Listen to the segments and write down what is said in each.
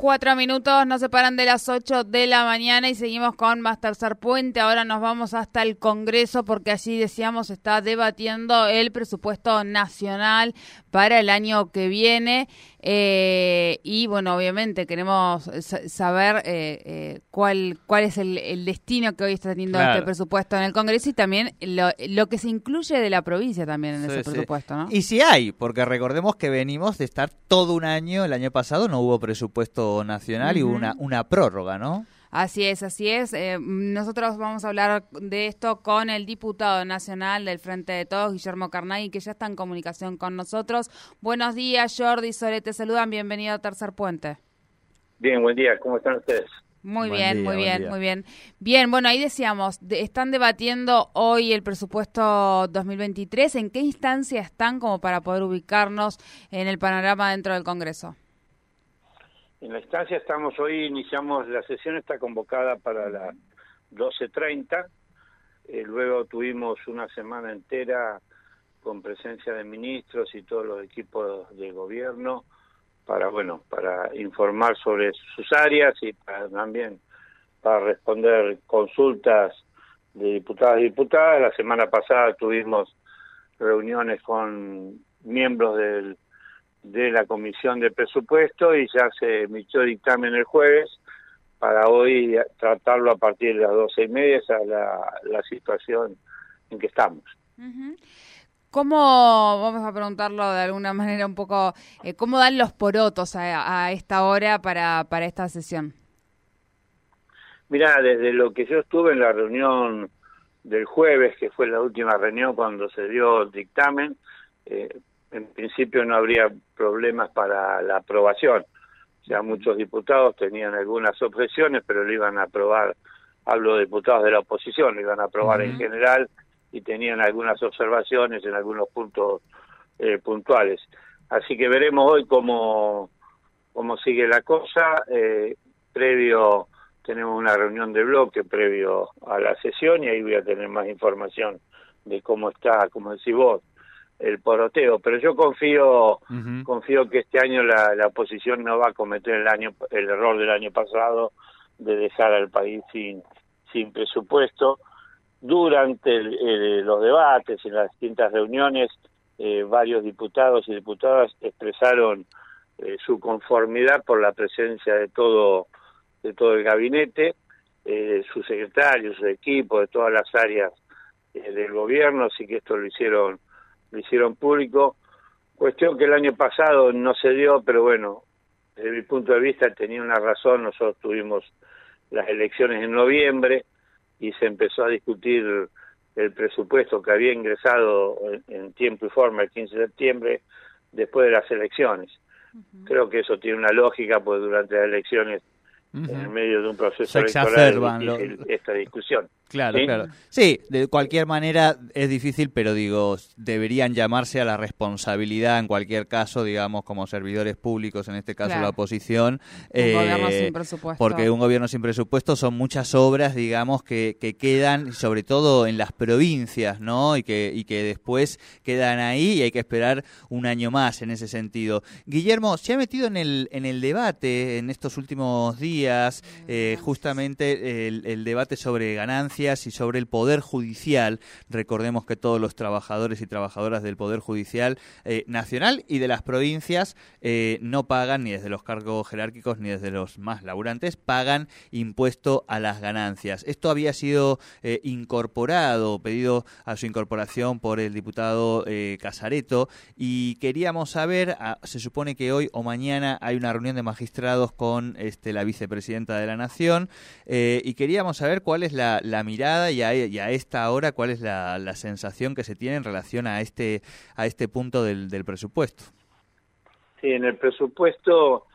Cuatro minutos nos separan de las ocho de la mañana y seguimos con más tercer puente. Ahora nos vamos hasta el Congreso porque allí decíamos está debatiendo el presupuesto nacional para el año que viene. Eh, y bueno, obviamente queremos saber eh, eh, cuál, cuál es el, destino que hoy está teniendo este presupuesto en el Congreso y también lo, que se incluye de la provincia también en ese presupuesto. ¿no? Y si hay, porque recordemos que venimos de estar todo un año, el año pasado no hubo presupuesto nacional y hubo una, una prórroga, ¿no? Así es, así es. Eh, nosotros vamos a hablar de esto con el diputado nacional del Frente de Todos, Guillermo Carnaghi, que ya está en comunicación con nosotros. Buenos días, Jordi, Sole, te saludan. Bienvenido a Tercer Puente. Bien, buen día. ¿Cómo están ustedes? Muy bien, muy bien, muy bien. Bien, bueno, ahí decíamos, están debatiendo hoy el presupuesto 2023. ¿En qué instancia están como para poder ubicarnos en el panorama dentro del Congreso? En la instancia estamos hoy, iniciamos, la sesión está convocada para las 12.30, eh, luego tuvimos una semana entera con presencia de ministros y todos los equipos de gobierno para, bueno, para informar sobre sus áreas y para, también para responder consultas de diputadas y diputadas. La semana pasada tuvimos reuniones con miembros del de la Comisión de Presupuesto y ya se emitió dictamen el jueves para hoy tratarlo a partir de las doce y media, esa es la, situación en que estamos. ¿Cómo, vamos a preguntarlo de alguna manera un poco, eh, cómo dan los porotos a, esta hora para, para esta sesión? Mira, desde lo que yo estuve en la reunión del jueves, que fue la última reunión cuando se dio el dictamen, eh, en principio no habría problemas para la aprobación. O sea, muchos diputados tenían algunas objeciones, pero lo iban a aprobar, hablo de diputados de la oposición, lo iban a aprobar en general y tenían algunas observaciones en algunos puntos eh, puntuales. Así que veremos hoy cómo, cómo sigue la cosa. Eh, previo, tenemos una reunión de bloque previo a la sesión y ahí voy a tener más información de cómo está, como decís vos, el poroteo, pero yo confío confío que este año la, la oposición no va a cometer el año el error del año pasado de dejar al país sin sin presupuesto. Durante los debates en las distintas reuniones eh, varios diputados y diputadas expresaron eh, su conformidad por la presencia de todo de todo el gabinete eh, su secretario su equipo de todas las áreas del gobierno así que esto lo hicieron lo hicieron público. Cuestión que el año pasado no se dio, pero bueno, desde mi punto de vista tenía una razón. Nosotros tuvimos las elecciones en noviembre y se empezó a discutir el presupuesto que había ingresado en, tiempo y forma el 15 de septiembre después de las elecciones. Creo que eso tiene una lógica, pues durante las elecciones, en medio de un proceso electoral, esta discusión. Claro, claro. Sí, de cualquier manera es difícil, pero digo, deberían llamarse a la responsabilidad en cualquier caso, digamos, como servidores públicos, en este caso la oposición. Un gobierno eh, sin presupuesto. Porque un gobierno sin presupuesto son muchas obras, digamos, que, que quedan, sobre todo en las provincias, ¿no? Y que, y que después quedan ahí y hay que esperar un año más en ese sentido. Guillermo, se ha metido en el, en el debate en estos últimos días, eh, justamente el, el debate sobre ganancias y sobre el Poder Judicial. Recordemos que todos los trabajadores y trabajadoras del Poder Judicial eh, Nacional y de las provincias eh, no pagan, ni desde los cargos jerárquicos ni desde los más laburantes, pagan impuesto a las ganancias. Esto había sido incorporado, pedido a su incorporación por el diputado Casareto y queríamos saber, ah, se supone que hoy o mañana hay una reunión de magistrados con este, la vicepresidenta de la Nación y queríamos saber cuál es la, la mirada y a, esta hora cuál es la, sensación que se tiene en relación a este, a este punto del, presupuesto. Sí, en el presupuesto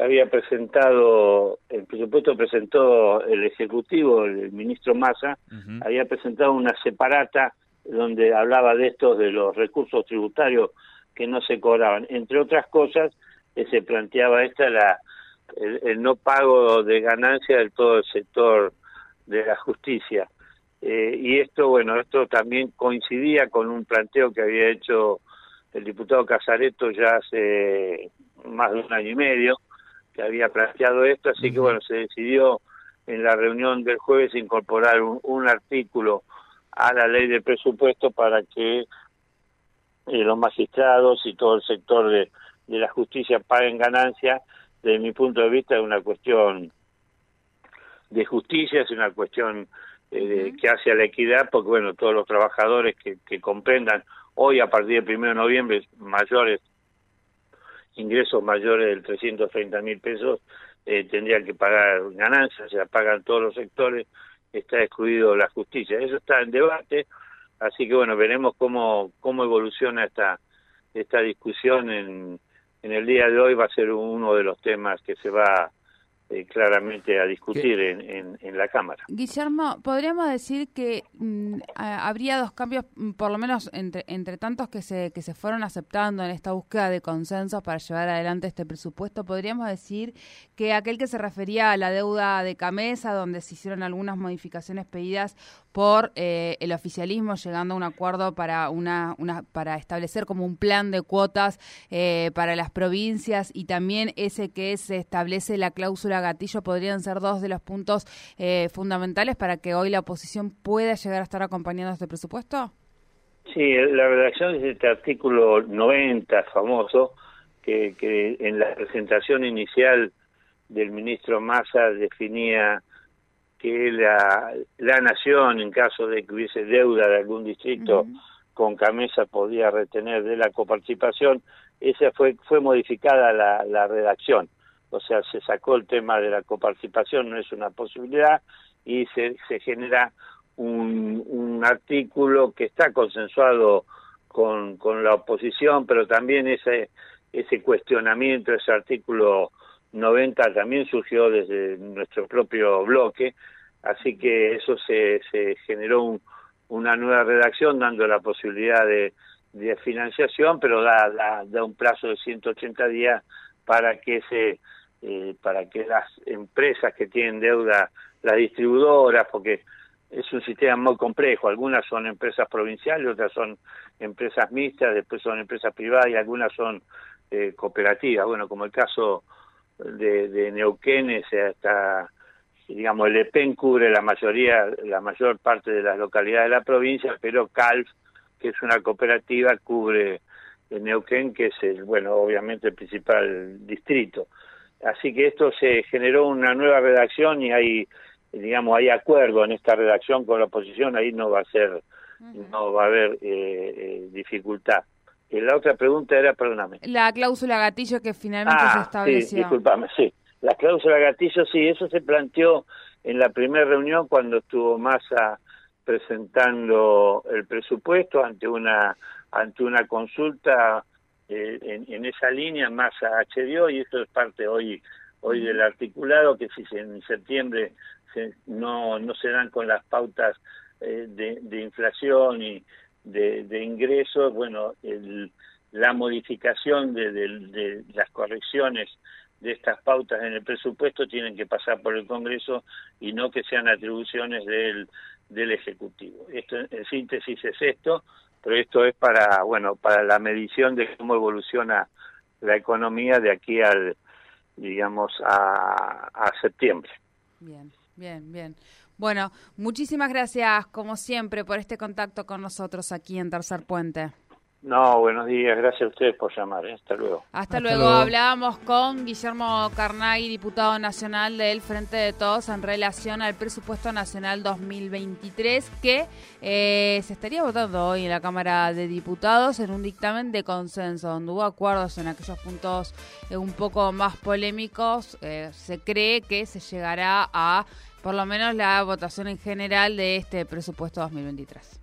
había presentado, el presupuesto presentó el Ejecutivo, el ministro Massa, había presentado una separata donde hablaba de estos, de los recursos tributarios que no se cobraban. Entre otras cosas, se planteaba esta la el, no pago de ganancia del todo el sector de la justicia. Eh, y esto, bueno, esto también coincidía con un planteo que había hecho el diputado Casareto ya hace más de un año y medio, que había planteado esto, así que bueno, se decidió en la reunión del jueves incorporar un, artículo a la ley de presupuesto para que eh, los magistrados y todo el sector de, de la justicia paguen ganancias desde mi punto de vista es una cuestión de justicia, es una cuestión eh, que hace a la equidad, porque bueno, todos los trabajadores que, que comprendan hoy a partir del 1 de noviembre mayores, ingresos mayores del 330 mil pesos, eh, tendrían que pagar ganancias, se la pagan todos los sectores, está excluido la justicia. Eso está en debate, así que bueno, veremos cómo, cómo evoluciona esta, esta discusión en, en el día de hoy va a ser uno de los temas que se va eh, claramente a discutir en, en, la Cámara. Guillermo, podríamos decir que mm, habría dos cambios, mm, por lo menos entre, entre tantos que se, que se fueron aceptando en esta búsqueda de consenso para llevar adelante este presupuesto. Podríamos decir que aquel que se refería a la deuda de Camesa, donde se hicieron algunas modificaciones pedidas por eh, el oficialismo, llegando a un acuerdo para, una, una, para establecer como un plan de cuotas eh, para las provincias y también ese que se establece la cláusula gatillo podrían ser dos de los puntos eh, fundamentales para que hoy la oposición pueda llegar a estar acompañando este presupuesto? Sí, la redacción de este artículo 90 famoso, que, que en la presentación inicial del ministro Massa definía que la, la nación, en caso de que hubiese deuda de algún distrito, con Camesa podía retener de la coparticipación, esa fue, fue modificada la, la redacción. O sea, se sacó el tema de la coparticipación, no es una posibilidad, y se, se genera un, un artículo que está consensuado con, con la oposición, pero también ese, ese cuestionamiento, ese artículo 90 también surgió desde nuestro propio bloque, así que eso se, se generó una nueva redacción dando la posibilidad de, de financiación, pero da, da, da un plazo de 180 días para que se eh, para que las empresas que tienen deuda, las distribuidoras, porque es un sistema muy complejo, algunas son empresas provinciales, otras son empresas mixtas, después son empresas privadas y algunas son eh, cooperativas, bueno, como el caso de, de Neuquén, hasta digamos el EPEN cubre la mayoría, la mayor parte de las localidades de la provincia, pero CALF, que es una cooperativa, cubre Neuquén, que es el, bueno, obviamente el principal distrito. Así que esto se generó una nueva redacción y hay, digamos, hay acuerdo en esta redacción con la oposición, ahí no va a ser, no va a haber eh, eh, dificultad. La otra pregunta era, perdóname. La cláusula gatillo que finalmente se ah, estableció. Sí, disculpame, sí. La cláusula gatillo, sí, eso se planteó en la primera reunión cuando estuvo Massa presentando el presupuesto ante una ante una consulta eh, en, en, esa línea más accedió y esto es parte hoy hoy del articulado que si en septiembre se, no no se dan con las pautas eh, de, de, inflación y de, de ingresos bueno el, la modificación de, de, las correcciones de estas pautas en el presupuesto tienen que pasar por el Congreso y no que sean atribuciones del, del Ejecutivo. Esto en síntesis es esto pero esto es para, bueno, para la medición de cómo evoluciona la economía de aquí al, digamos, a, a septiembre. Bien, bien, bien. Bueno, muchísimas gracias, como siempre, por este contacto con nosotros aquí en Tercer Puente. No, buenos días, gracias a ustedes por llamar, ¿eh? hasta luego. Hasta, luego. hablábamos con Guillermo Carnaghi, diputado nacional del Frente de Todos, en relación al presupuesto nacional 2023, que eh, se estaría votando hoy en la Cámara de Diputados en un dictamen de consenso, donde hubo acuerdos en aquellos puntos eh, un poco más polémicos. se cree que se llegará a, por lo menos, la votación en general de este presupuesto 2023.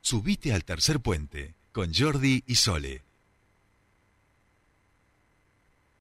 Subite al tercer puente con Jordi y Sole.